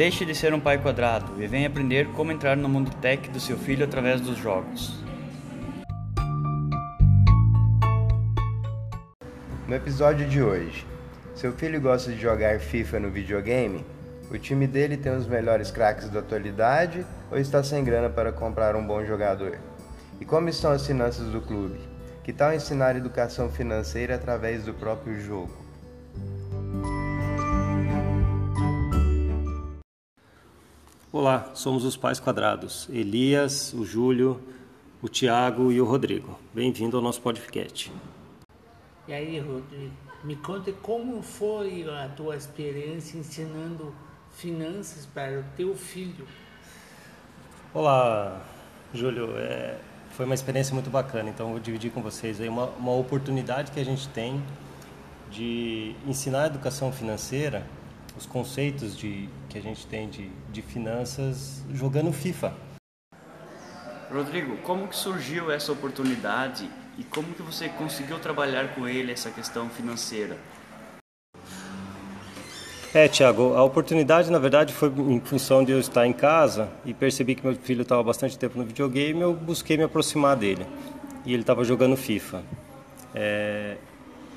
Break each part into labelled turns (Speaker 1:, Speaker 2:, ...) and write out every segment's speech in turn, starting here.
Speaker 1: Deixe de ser um pai quadrado e venha aprender como entrar no mundo tech do seu filho através dos jogos.
Speaker 2: No episódio de hoje, seu filho gosta de jogar FIFA no videogame? O time dele tem os melhores craques da atualidade ou está sem grana para comprar um bom jogador? E como estão as finanças do clube? Que tal ensinar educação financeira através do próprio jogo?
Speaker 3: Olá, somos os Pais Quadrados, Elias, o Júlio, o Tiago e o Rodrigo. Bem-vindo ao nosso podcast.
Speaker 4: E aí, Rodrigo, me conte como foi a tua experiência ensinando finanças para o teu filho.
Speaker 3: Olá, Júlio. É, foi uma experiência muito bacana, então eu vou dividir com vocês aí uma, uma oportunidade que a gente tem de ensinar a educação financeira os conceitos de, que a gente tem de, de finanças jogando FIFA.
Speaker 1: Rodrigo, como que surgiu essa oportunidade e como que você conseguiu trabalhar com ele essa questão financeira?
Speaker 3: É, Tiago, a oportunidade na verdade foi em função de eu estar em casa e percebi que meu filho estava bastante tempo no videogame, eu busquei me aproximar dele e ele estava jogando FIFA. É,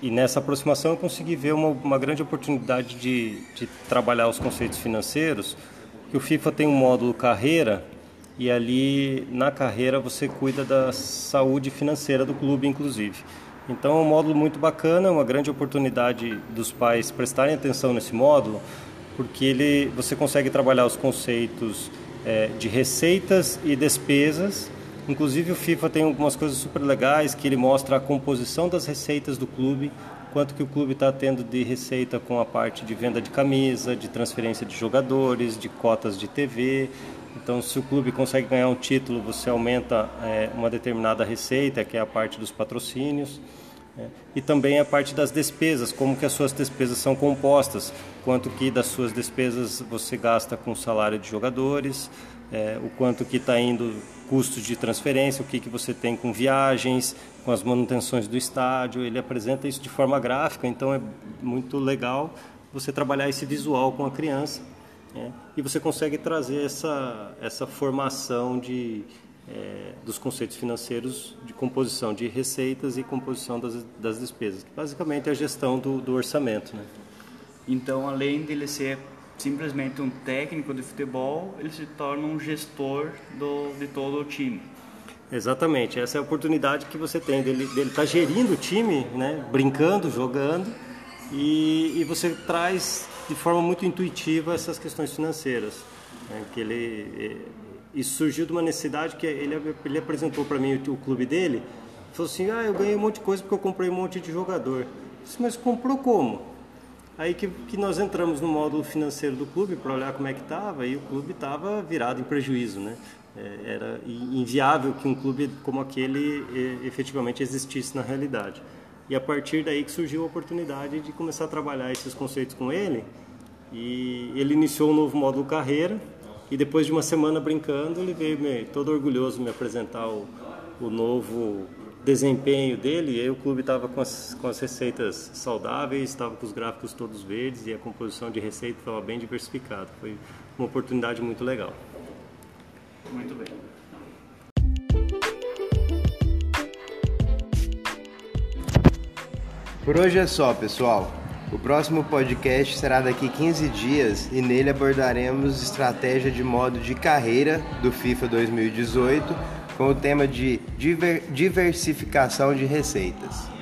Speaker 3: e nessa aproximação eu consegui ver uma, uma grande oportunidade de, de trabalhar os conceitos financeiros, que o FIFA tem um módulo carreira e ali na carreira você cuida da saúde financeira do clube, inclusive. Então é um módulo muito bacana, uma grande oportunidade dos pais prestarem atenção nesse módulo, porque ele, você consegue trabalhar os conceitos é, de receitas e despesas Inclusive o FIFA tem algumas coisas super legais que ele mostra a composição das receitas do clube, quanto que o clube está tendo de receita com a parte de venda de camisa, de transferência de jogadores, de cotas de TV. Então, se o clube consegue ganhar um título, você aumenta é, uma determinada receita, que é a parte dos patrocínios. É, e também a parte das despesas, como que as suas despesas são compostas, quanto que das suas despesas você gasta com salário de jogadores, é, o quanto que está indo custos de transferência, o que, que você tem com viagens, com as manutenções do estádio. Ele apresenta isso de forma gráfica, então é muito legal você trabalhar esse visual com a criança. Né? E você consegue trazer essa, essa formação de, é, dos conceitos financeiros de composição de receitas e composição das, das despesas, que basicamente é a gestão do, do orçamento. Né?
Speaker 1: Então, além de ele ser simplesmente um técnico de futebol, ele se torna um gestor do, de todo o time.
Speaker 3: Exatamente, essa é a oportunidade que você tem dele estar tá gerindo o time, né, brincando, jogando, e, e, você traz de forma muito intuitiva essas questões financeiras. Né, que ele, isso surgiu de uma necessidade que ele, ele apresentou para mim o, o clube dele, falou assim, ah, eu ganhei um monte de coisa porque eu comprei um monte de jogador. Disse, mas comprou como? Aí que, que nós entramos no módulo financeiro do clube para olhar como é que estava e o clube estava virado em prejuízo, né? É, era inviável que um clube como aquele efetivamente existisse na realidade. E a partir daí que surgiu a oportunidade de começar a trabalhar esses conceitos com ele. E ele iniciou um novo módulo carreira e depois de uma semana brincando, ele veio todo orgulhoso me apresentar o, o novo desempenho dele, aí o clube estava com as, com as receitas saudáveis, estava com os gráficos todos verdes e a composição de receita estava bem diversificada. Foi uma oportunidade muito legal.
Speaker 1: Muito bem.
Speaker 2: Por hoje é só, pessoal. O próximo podcast será daqui 15 dias e nele abordaremos estratégia de modo de carreira do FIFA 2018 com o tema de diver, diversificação de receitas.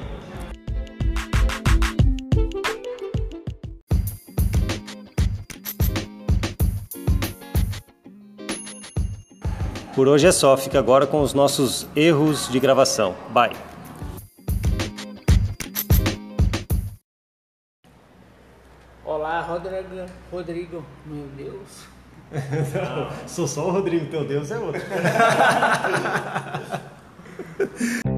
Speaker 3: Por hoje é só, fica agora com os nossos erros de gravação. Bye!
Speaker 4: Olá, Rodrigo. Rodrigo, meu Deus.
Speaker 3: Sou só o Rodrigo, teu Deus é outro.